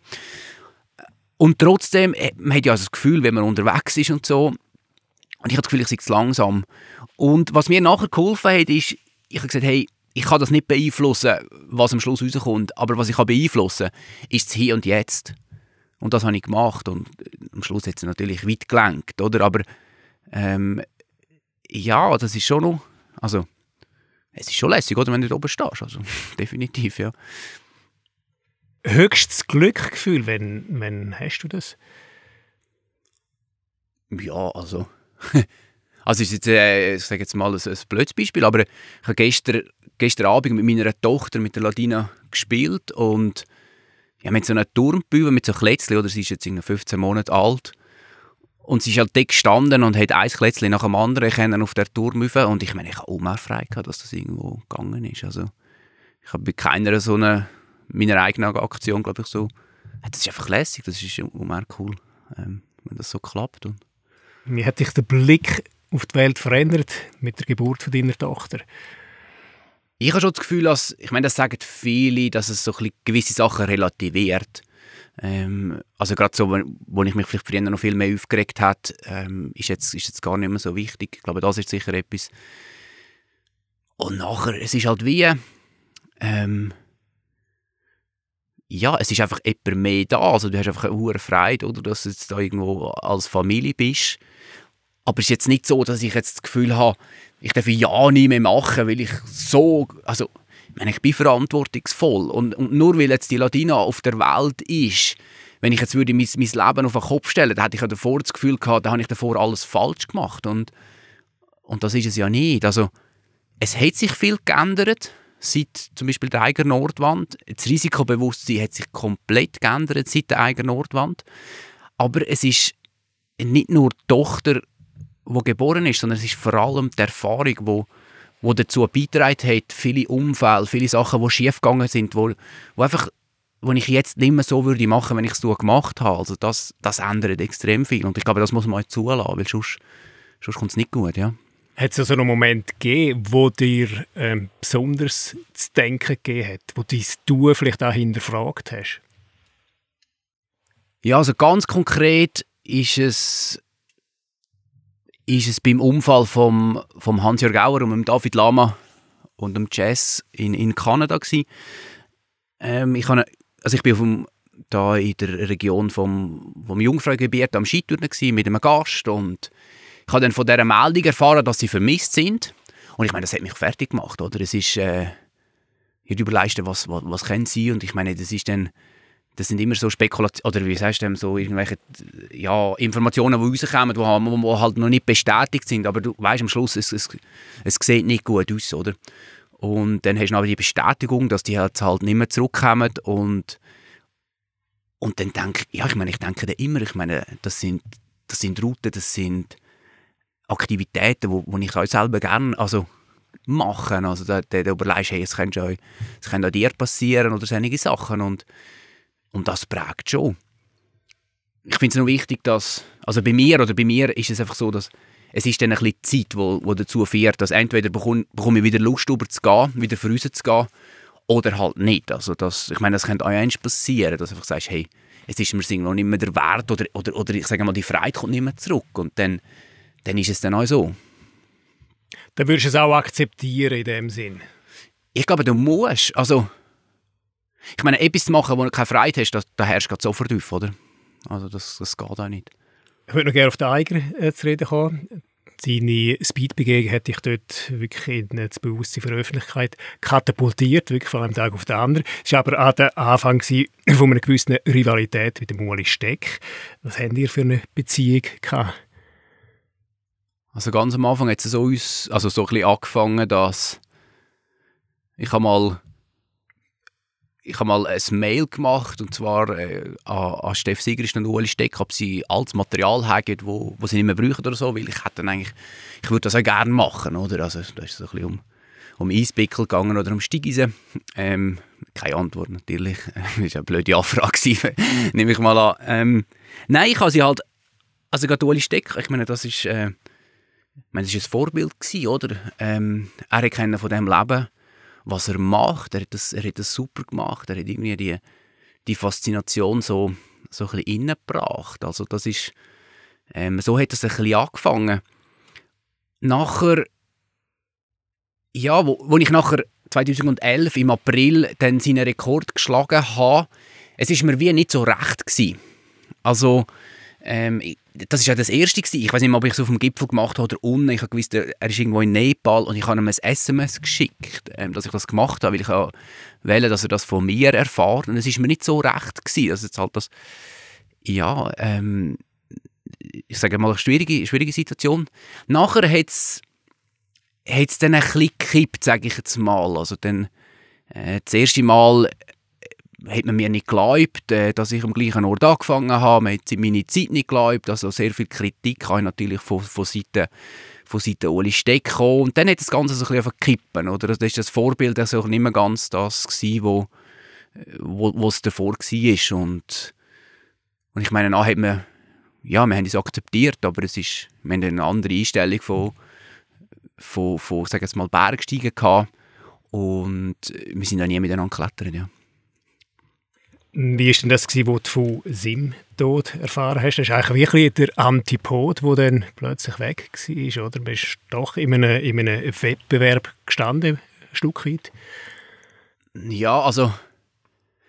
Und trotzdem, äh, man hat ja das Gefühl, wenn man unterwegs ist und so, und ich habe das Gefühl, ich sei langsam. Und was mir nachher geholfen hat, ist, ich habe gesagt, hey, ich kann das nicht beeinflussen, was am Schluss rauskommt, aber was ich kann beeinflussen kann, ist das Hier und Jetzt. Und das habe ich gemacht und äh, am Schluss hat es natürlich weit gelenkt, oder? Aber ähm, ja, das ist schon noch, also es ist schon lässig, oder, wenn du da oben stehst, also definitiv, ja. Höchstes Glückgefühl, wenn, wenn hast du das? Ja, also Also ist jetzt, äh, ich sage jetzt mal ein, ein blödes Beispiel, aber ich habe gestern, gestern Abend mit meiner Tochter, mit der Ladina, gespielt und ja, mit so einer Turmbühne, mit so einem oder sie ist jetzt 15 Monate alt und sie ist halt dort gestanden und hat ein Klätzchen nach dem anderen können auf der Turm und ich meine, ich habe auch frei gehabt, dass das irgendwo gegangen ist. Also ich habe bei keiner so einer, meiner eigenen Aktion, glaube ich, so, das ist einfach lässig, das ist immer cool, ähm, wenn das so klappt. Und wie hat sich der Blick auf die Welt verändert mit der Geburt von deiner Tochter? Ich habe schon das Gefühl, dass, ich meine, das sagen viele, dass es so gewisse Sachen relativiert. Ähm, also gerade so, wo ich mich vielleicht früher noch viel mehr aufgeregt habe, ähm, ist, jetzt, ist jetzt gar nicht mehr so wichtig. Ich glaube, das ist sicher etwas. Und nachher, es ist halt wie, ähm, ja, es ist einfach jemand mehr da. Also du hast einfach eine hohe Freude, oder, dass du jetzt da irgendwo als Familie bist. Aber es ist jetzt nicht so, dass ich jetzt das Gefühl habe, ich darf ja nicht mehr machen, weil ich so, also ich, meine, ich bin verantwortungsvoll und, und nur weil jetzt die Ladina auf der Welt ist, wenn ich jetzt würde mein, mein Leben auf den Kopf stellen, dann hätte ich ja davor das Gefühl gehabt, da habe ich davor alles falsch gemacht und, und das ist es ja nicht. Also es hat sich viel geändert seit zum Beispiel der eigenen Nordwand. Das Risikobewusstsein hat sich komplett geändert seit der eigenen Nordwand. Aber es ist nicht nur die Tochter, die geboren ist, sondern es ist vor allem die Erfahrung, wo wo dazu beigetragen hat, viele Unfälle, viele Sachen, die schiefgegangen sind, wo, wo einfach wo ich jetzt nicht mehr so würde machen, wenn ich es gemacht habe. Also das, das ändert extrem viel und ich glaube, das muss man auch zulassen, weil sonst, sonst kommt es nicht gut, ja. Hat es also einen Moment gegeben, wo dir ähm, besonders zu denken gegeben hat, wo dein Du vielleicht auch hinterfragt hast? Ja, also ganz konkret ist es ist es beim Unfall vom, vom Hans-Jörg Auer und dem David Lama und dem Jazz in, in Kanada gewesen. Ähm, ich, habe, also ich bin vom, da in der Region vom, vom Jungfraugebiet am Skitouren mit einem Gast und ich habe dann von dieser Meldung erfahren, dass sie vermisst sind. Und ich meine, das hat mich fertig gemacht, oder? Es ist, äh, ich überleiste, was, was, was können sie und ich meine, das ist dann das sind immer so Spekulationen, oder wie sagst du, so irgendwelche ja, Informationen, die rauskommen, die, die halt noch nicht bestätigt sind, aber du weißt am Schluss, es, es, es sieht nicht gut aus, oder? Und dann hast du aber die Bestätigung, dass die halt, halt nicht mehr zurückkommen und, und dann denke ja, ich meine, ich denke da immer, ich meine, das sind, das sind Routen, das sind Aktivitäten, wo, wo ich auch selber gerne, also machen, also da, da, überlegst, hey, es könnte auch, es könnte auch dir passieren oder solche Sachen und und das prägt schon. Ich finde es noch wichtig, dass, also bei mir oder bei mir ist es einfach so, dass es ist dann ein bisschen Zeit, wo, wo dazu führt, dass entweder bekomme, bekomme ich wieder Lust, über zu gehen, wieder für uns zu gehen, oder halt nicht. Also das, ich meine, das könnte auch eins passieren, dass du einfach sagst, hey, es ist mir noch nicht mehr der Wert oder, oder, oder ich sage mal, die Freiheit kommt nicht mehr zurück und dann, dann ist es dann auch so. Dann würdest du es auch akzeptieren in dem Sinn? Ich glaube, du musst, also ich meine, etwas zu machen, wo du keine Freiheit hast, da, da herrscht gerade sofort auf, oder? Also das, das geht auch nicht. Ich würde noch gerne auf den Eiger äh, zu reden kommen. Seine Speedbegegnung hätte ich dort wirklich in das Bewusstsein für die Öffentlichkeit katapultiert, wirklich von einem Tag auf den anderen. Es war aber auch der Anfang von einer gewissen Rivalität mit dem Uli Steck. Was habt ihr für eine Beziehung gehabt? Also ganz am Anfang hat es so, uns, also so ein bisschen angefangen, dass ich mal ich habe mal ein Mail gemacht und zwar äh, an, an Steff Sigrist und Ueli Steck, ob sie altes Material haben, wo, wo sie nicht mehr brauchen oder so, weil ich hätte eigentlich, ich würde das auch gerne machen, oder? Also da ist es so ein bisschen um, um Eispickel gegangen oder um Steigeisen. Ähm, keine Antwort natürlich, das war eine blöde Anfrage, nehme ich mal an. Ähm, nein, ich habe sie halt, also gerade Ueli Steck, ich meine, das ist, äh, ich meine, das ist ein Vorbild gewesen, oder? Ähm, er hat von diesem Leben was er macht. Er hat das, er hat das super gemacht. Er hat irgendwie die, die Faszination so, so ein bisschen reingebracht. Also das ist, ähm, so hat es ein bisschen angefangen. Nachher, ja, wo, wo ich nachher 2011 im April dann seinen Rekord geschlagen habe, es ist mir wie nicht so recht gewesen. Also ähm, das war ja das Erste. Gewesen. Ich weiß nicht mehr, ob ich es auf dem Gipfel gemacht habe oder unten. Ich gewusst, er ist irgendwo in Nepal und ich habe ihm ein SMS geschickt, ähm, dass ich das gemacht habe, weil ich auch wollte, dass er das von mir erfährt. Und es war mir nicht so recht. Gewesen. Also jetzt halt das, ja, ähm, ich sage mal, eine schwierige, schwierige Situation. Nachher hat es dann ein bisschen gekippt, sage ich jetzt mal. Also dann, äh, das erste Mal hat man mir nicht geglaubt, äh, dass ich am gleichen Ort angefangen habe. Man hat meine Zeit nicht geglaubt. Also sehr viel Kritik habe ich natürlich von, von Seiten von Seiten Uli Steck gekommen. Und dann hat das Ganze so ein bisschen kippen, oder? Das ist das Vorbild also nicht mehr ganz das gewesen, wo, wo, wo es davor war. Und, und ich meine, dann hat man, ja, wir haben es akzeptiert, aber es ist, wir haben eine andere Einstellung von, von, von sagen wir mal, Bergsteigen gehabt. Und wir sind auch nie miteinander geklettert, ja. Wie war denn das, gewesen, wo du von Sim Tod erfahren hast? Das ist eigentlich wirklich der Antipod, der dann plötzlich weg war, oder? Du bist doch in einem, in einem Wettbewerb gestanden, ein Stück weit. Ja, also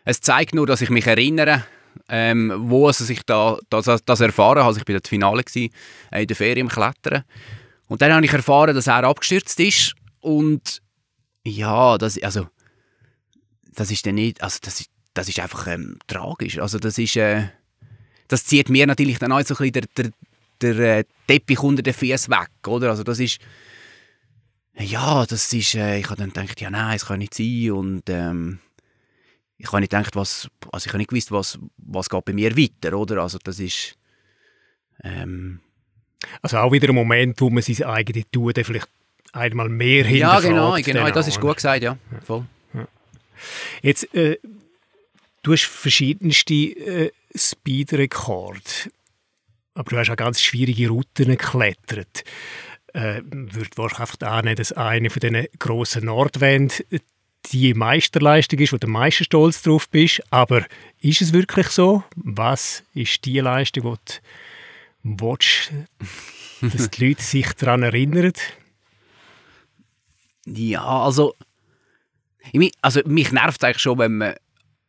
es zeigt nur, dass ich mich erinnere, ähm, wo also ich da, das, das erfahren habe. Also ich war das Finale gewesen, in der Ferien im Klettern. Und dann habe ich erfahren, dass er abgestürzt ist. Und ja, das, also, das ist dann nicht, also das das ist einfach ähm, tragisch. Also das ist, äh, das zieht mir natürlich dann auch so ein bisschen der, der, der äh, Teppich unter den Füßen weg, oder? Also das ist, ja, das ist, äh, ich habe dann gedacht, ja nein, es kann nicht sein und ähm, ich habe nicht gedacht, was, also ich habe nicht gewusst, was, was geht bei mir weiter, oder? Also das ist, ähm, also auch wieder ein Moment, wo man sein eigenes Tun vielleicht einmal mehr hinterfragt. Ja, genau, genau, das ist gut gesagt, ja, voll. Jetzt, äh, Du hast verschiedenste äh, Speedrekorde, aber du hast auch ganz schwierige Routen geklettert. Äh, würde wahrscheinlich annehmen, dass eine von diesen grossen Nordwänden die Meisterleistung ist, wo du am meisten stolz drauf bist. Aber ist es wirklich so? Was ist die Leistung, die du, willst, dass die Leute sich daran erinnern? Ja, also, ich, also mich nervt eigentlich schon, wenn man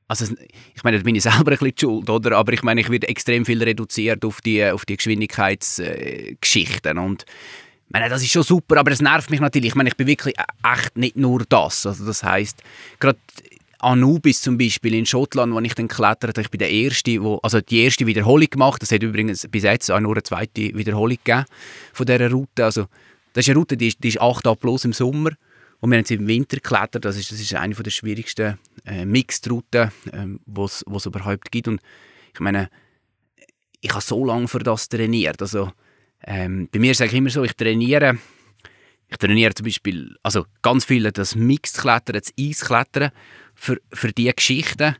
also ich meine, da bin ich selber ein bisschen schuld, oder? Aber ich meine, ich werde extrem viel reduziert auf die, auf die Geschwindigkeitsgeschichten äh, und ich meine, das ist schon super, aber es nervt mich natürlich. Ich meine, ich bin wirklich echt nicht nur das. Also das heißt, gerade Anubis zum Beispiel in Schottland, wo ich dann kletterte, ich bin der Erste, wo, also die erste Wiederholung gemacht. Das hat übrigens bis jetzt auch nur eine zweite Wiederholung gegeben von dieser Route. Also das ist eine Route, die ist, die ist 8 A plus im Sommer und wir haben sie im Winter geklettert. Das ist, das ist eine der schwierigsten äh, Mixed-Routen, ähm, es überhaupt gibt. Und ich meine, ich habe so lange für das trainiert. Also, ähm, bei mir sage ich immer so, ich trainiere, ich trainiere zum Beispiel, also ganz viele das Mixed-Klettern, das Eisklettern für, für diese Geschichten.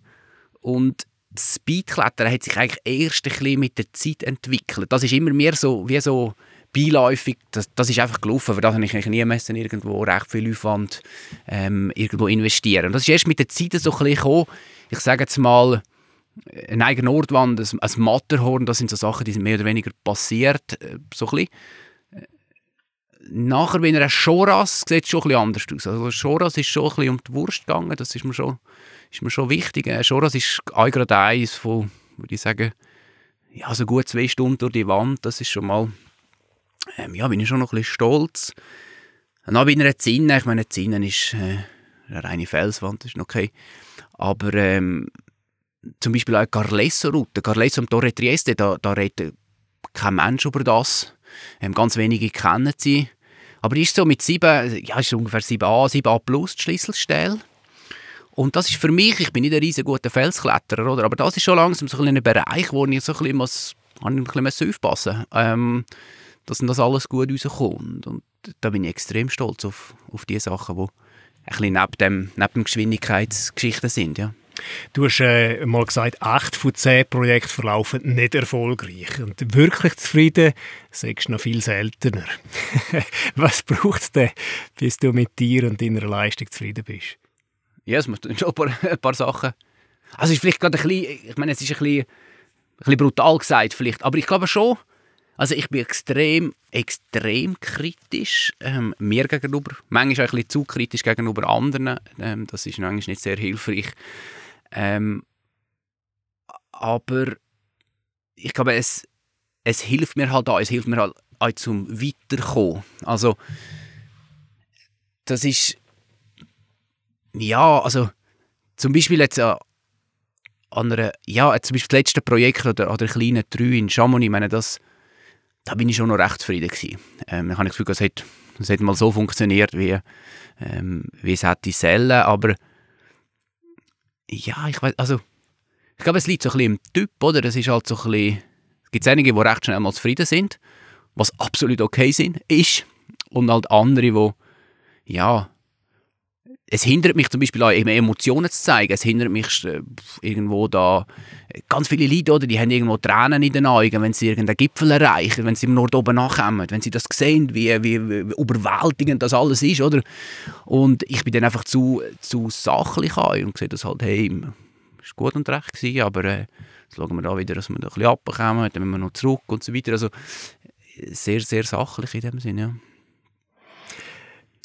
Und das Speedklettern hat sich eigentlich erst ein bisschen mit der Zeit entwickelt. Das ist immer mehr so, wie so beiläufig, das, das ist einfach gelaufen, für das habe ich nie müssen, irgendwo recht viel Aufwand ähm, irgendwo investieren. Und das ist erst mit der Zeit so ein bisschen gekommen. Ich sage jetzt mal, eine eigene Nordwand, ein, ein Matterhorn, das sind so Sachen, die sind mehr oder weniger passiert, äh, so ein bisschen. Nachher, wenn er Schoras sieht es schon ein anders aus. Also Schoras ist schon ein bisschen um die Wurst gegangen, das ist mir schon, ist mir schon wichtig. Schoras ist gerade eins von, würde ich sagen, ja, so gut zwei Stunden durch die Wand, das ist schon mal ähm, ja, bin ich schon noch ein bisschen stolz. Und dann bei einer Zinne, ich meine, eine Zinne ist äh, eine reine Felswand, ist okay. Aber ähm, zum Beispiel auch Carlesso-Route, Carlesso am Torre Trieste, da, da redet kein Mensch über das. Ähm, ganz wenige kennen sie. Aber ist so mit 7, ja, ist ungefähr 7a, 7a plus die Schlüsselstelle. Und das ist für mich, ich bin nicht ein riesen guter Felskletterer, oder? aber das ist schon langsam so ein, ein Bereich, wo ich so ein bisschen, muss, ein bisschen aufpassen muss. Ähm, dass das alles gut rauskommt. Und da bin ich extrem stolz auf, auf die Sachen, die ein bisschen neben dem, neben dem Geschwindigkeitsgeschichten sind. Ja. Du hast äh, mal gesagt, acht von zehn Projekten verlaufen nicht erfolgreich. Und wirklich zufrieden sagst du noch viel seltener. Was braucht es denn, bis du mit dir und deiner Leistung zufrieden bist? Ja, es muss schon ein paar, ein paar Sachen. Also es ist vielleicht gerade ein bisschen, ich meine, es ist ein bisschen, ein bisschen brutal gesagt vielleicht, aber ich glaube schon, also ich bin extrem, extrem kritisch ähm, mir gegenüber. Manchmal auch ein bisschen zu kritisch gegenüber anderen. Ähm, das ist manchmal nicht sehr hilfreich. Ähm, aber ich glaube, es, es hilft mir halt auch, es hilft mir halt auch zum Weiterkommen. Also das ist ja, also zum Beispiel jetzt an einer, ja, zum Beispiel das letzte Projekt oder, oder kleinen Drei in Chamonix, ich meine, das da bin ich schon noch recht zufrieden gewesen. Ähm, ich habe das Gefühl, es hat, es hat mal so funktioniert, wie, ähm, wie es hätte sollen, aber ja, ich weiß, also ich glaube, es liegt so ein bisschen im Typ, oder? Das ist halt so ein bisschen, es gibt einige, die recht schnell mal zufrieden sind, was absolut okay sind, ist, und halt andere, die, ja, es hindert mich zum Beispiel auch, Emotionen zu zeigen. Es hindert mich äh, irgendwo da, ganz viele Leute, oder, die haben irgendwo Tränen in den Augen, wenn sie irgendeinen Gipfel erreichen, wenn sie im Nord oben nachkommen, wenn sie das sehen, wie, wie, wie überwältigend das alles ist, oder? Und ich bin dann einfach zu, zu sachlich und sehe das halt, hey, ist gut und recht gewesen, aber äh, jetzt schauen wir da wieder, dass wir da ein bisschen abbekommen, dann müssen wir noch zurück und so weiter. Also sehr, sehr sachlich in dem Sinne, ja.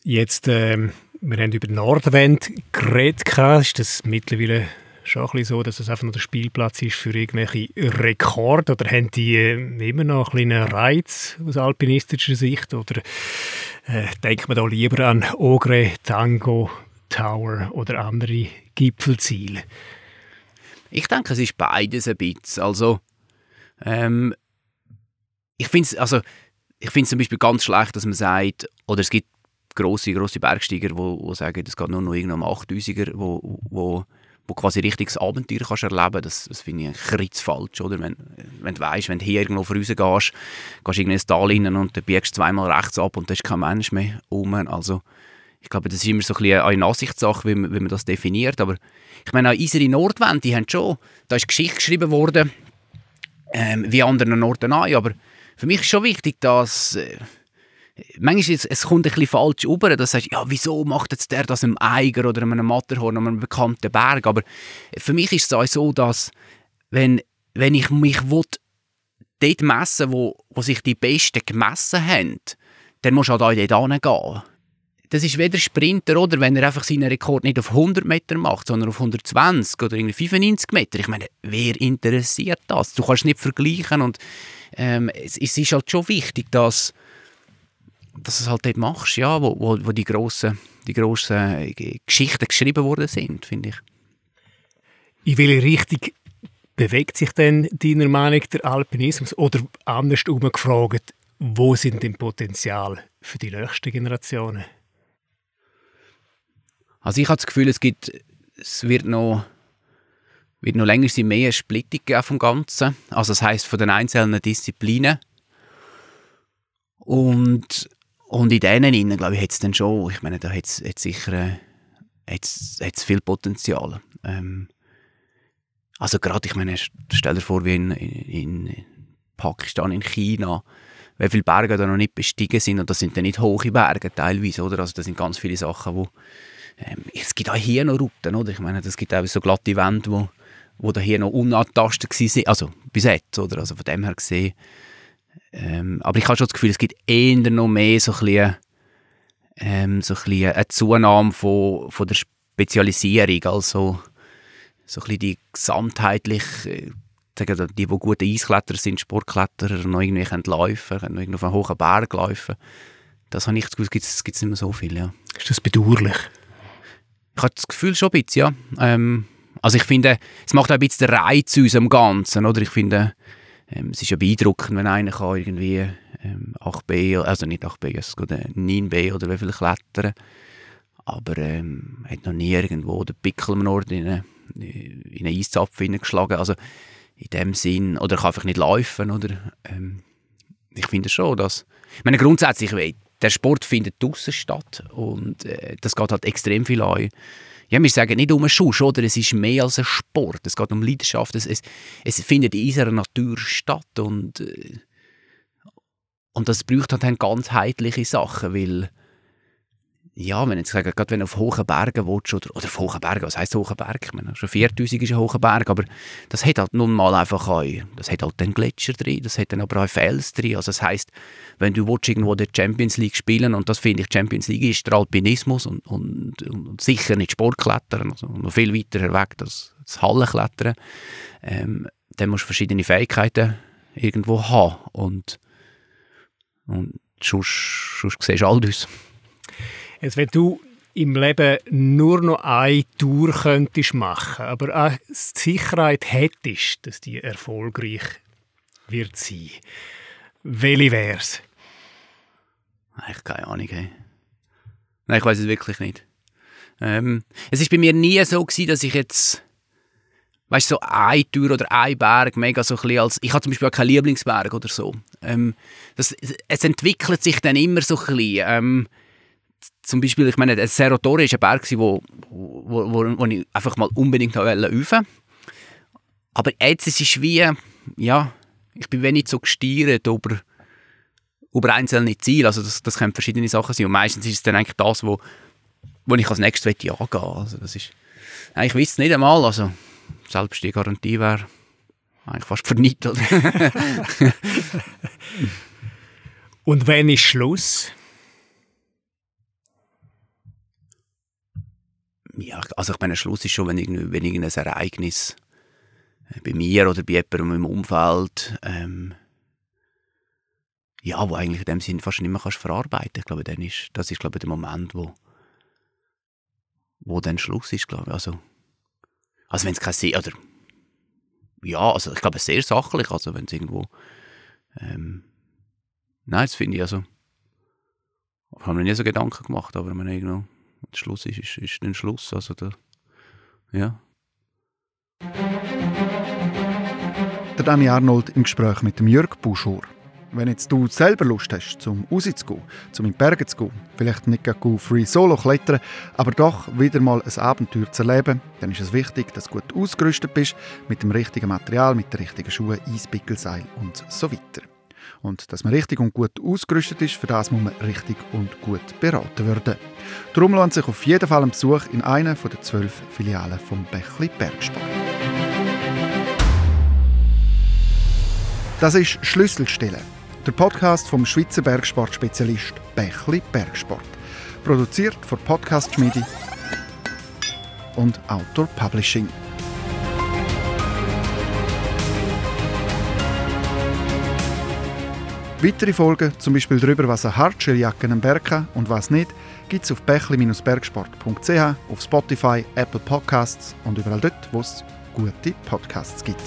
Jetzt ähm, wir haben über die Nordwand geredet. Ist das mittlerweile schon ein bisschen so, dass es einfach nur der Spielplatz ist für irgendwelche Rekorde? Oder haben die äh, immer noch einen kleinen Reiz aus alpinistischer Sicht? Oder äh, denkt man da lieber an Ogre, Tango, Tower oder andere Gipfelziele? Ich denke, es ist beides ein bisschen. Also, ähm, ich finde es also, zum Beispiel ganz schlecht, dass man sagt, oder es gibt grosse, grosse Bergsteiger, die sagen, es geht nur noch um 8000er, wo, wo, wo quasi richtiges Abenteuer kannst erleben Das, das finde ich kritz falsch. Oder? Wenn, wenn du weißt, wenn du hier irgendwo rausgehst, gehst du in ein Tal rein und dann biegst du zweimal rechts ab und da ist kein Mensch mehr um. Also, ich glaube, das ist immer so ein bisschen eine Ansichtssache, wie man, wie man das definiert. Aber ich meine, auch Iseri Nordwand, die haben schon, da ist Geschichte geschrieben worden, ähm, wie anderen Orten auch. Aber für mich ist schon wichtig, dass... Manchmal ist es, kommt ein bisschen falsch rüber, dass du sagst, ja, wieso macht jetzt der das im Eiger oder einem Matterhorn, einem bekannten Berg, aber für mich ist es auch so, dass wenn, wenn ich mich will, dort messen, wo, wo sich die Besten gemessen haben, dann musst du halt auch dort hingehen. Das ist weder Sprinter, oder, wenn er einfach seinen Rekord nicht auf 100 Meter macht, sondern auf 120 oder irgendwie 95 Meter. Ich meine, wer interessiert das? Du kannst es nicht vergleichen und ähm, es, es, ist halt schon wichtig, dass, dass du es halt dort machst, ja, wo, wo, wo die grossen, die grossen Geschichten geschrieben worden sind, finde ich. In welche Richtung bewegt sich denn deiner Meinung der Alpinismus? Oder andersrum gefragt, wo sind denn Potenzial für die nächsten Generationen? Also ich habe das Gefühl, es gibt, es wird noch, wird noch länger sein, mehr Splittung geben vom Ganzen. Also das heißt von den einzelnen Disziplinen. Und, und in denen innen, glaube ich, hat es dann schon, ich meine, da hat es sicher äh, hat's, hat's viel Potenzial. Ähm, also gerade, ich meine, stell dir vor, wie in, in Pakistan, in China, wie viele Berge da noch nicht bestiegen sind und das sind dann nicht hohe Berge teilweise, oder? Also das sind ganz viele Sachen, wo ähm, es gibt auch hier noch Routen, oder? Ich meine, es gibt auch so glatte Wände, wo, wo da hier noch unantastet sind, also bis jetzt, oder? Also von dem her gesehen. Ähm, aber ich habe schon das Gefühl, es gibt eher noch mehr so ein bisschen, ähm, so ein bisschen eine Zunahme von, von der Spezialisierung, also so ein bisschen die gesamtheitliche, äh, die, die gute Eiskletterer sind, Sportkletterer, noch irgendwie können laufen können, noch irgendwie auf einen hohen Berg laufen. Das habe ich das Gefühl, es gibt nicht mehr so viel, ja. Ist das bedauerlich? Ich habe das Gefühl schon ein bisschen, ja. Ähm, also ich finde, es macht auch ein bisschen den Reiz aus dem Ganzen, oder? Ich finde, ähm, es ist ja beeindruckend, wenn einer kann irgendwie ähm, 8B, also nicht 8B, es geht 9B oder wie viel klettern, aber ähm, hat noch nie irgendwo den Pickel am Ort in eine in einen Eiszapfen hineingeschlagen. Also in dem Sinn, oder kann einfach nicht laufen, oder? Ähm, ich finde schon, dass, ich meine grundsätzlich, der Sport findet draußen statt und äh, das geht halt extrem viel an. Ja, wir sagen nicht um einen Schuss, oder? Es ist mehr als ein Sport. Es geht um Leidenschaft. Es, es, es findet in unserer Natur statt und, äh, und das braucht halt dann ganzheitliche Sachen, weil ja, wenn jetzt sage, gerade wenn du auf hohen Bergen willst, oder, oder auf hohen Bergen, was heisst hohen Berg? Meine, schon 4000 ist ein hoher Berg, aber das hat halt nun mal einfach auch, das hat halt den Gletscher drin, das hat dann aber auch Fels drin, also das heisst, wenn du willst, irgendwo der Champions League spielen, und das finde ich, Champions League ist der Alpinismus und, und, und sicher nicht Sportklettern, also noch viel weiter weg als das Hallenklettern, ähm, dann musst du verschiedene Fähigkeiten irgendwo haben und, und sonst, sonst siehst du all das. Jetzt, wenn du im Leben nur noch eine Tour könntest machen, aber auch die Sicherheit hättest, dass die erfolgreich wird sein, welche wäre es? Ich keine Ahnung. Hey. Nein, ich weiß es wirklich nicht. Ähm, es ist bei mir nie so gewesen, dass ich jetzt weißt so eine Tour oder ein Berg mega so ein als ich habe zum Beispiel auch keinen Lieblingsberg oder so ähm, das, es entwickelt sich dann immer so ein bisschen ähm, zum Beispiel, ich meine, der Cerro Torre ist ein Berg, wo, wo, wo, wo ich einfach mal unbedingt üben Aber jetzt ist es wie, ja, ich bin wenig so gesteuert über, über einzelne Ziele. Also das, das können verschiedene Sachen sein. Und meistens ist es dann eigentlich das, wo, wo ich als nächstes angehen möchte. Also das ist, ich weiß es nicht einmal. Also selbst die Garantie wäre eigentlich fast vernichtet. Und wenn ist Schluss? Ja, also ich meine, Schluss ist schon, wenn, irgend, wenn irgendein Ereignis äh, bei mir oder bei jemandem im Umfeld, ähm, ja, wo eigentlich in dem Sinne fast nicht mehr kannst verarbeiten. Ich glaube, dann ist, das ist, glaube ich, der Moment, wo, wo dann Schluss ist, glaube ich. Also, also wenn es kein See, oder, ja, also ich glaube, sehr sachlich, also wenn es irgendwo, ähm, nein, das finde ich, also, ich habe mir nie so Gedanken gemacht, aber wenn irgendwo, Schluss ist, ist, ist ein Schluss. Also der, ja. Der Dani Arnold im Gespräch mit dem Jörg Buschor. Wenn jetzt du selber Lust hast, zum rauszugehen, zum in die Berge zu gehen, vielleicht nicht go free solo klettern, aber doch wieder mal ein Abenteuer zu erleben, dann ist es wichtig, dass du gut ausgerüstet bist, mit dem richtigen Material, mit den richtigen Schuhen, Eispickelseil und so weiter. Und dass man richtig und gut ausgerüstet ist, für das muss man richtig und gut beraten werden. Darum lohnt sich auf jeden Fall ein Besuch in einer der zwölf Filialen vom Bächli Bergsport. Das ist Schlüsselstelle, der Podcast vom Schweizer Bergsportspezialist Bächli Bergsport. Produziert von Podcast Schmiede und Outdoor Publishing. Weitere Folgen, zum Beispiel darüber, was eine Hartschilljacke am Berg kann und was nicht, gibt es auf bächli-bergsport.ch, auf Spotify, Apple Podcasts und überall dort, wo es gute Podcasts gibt.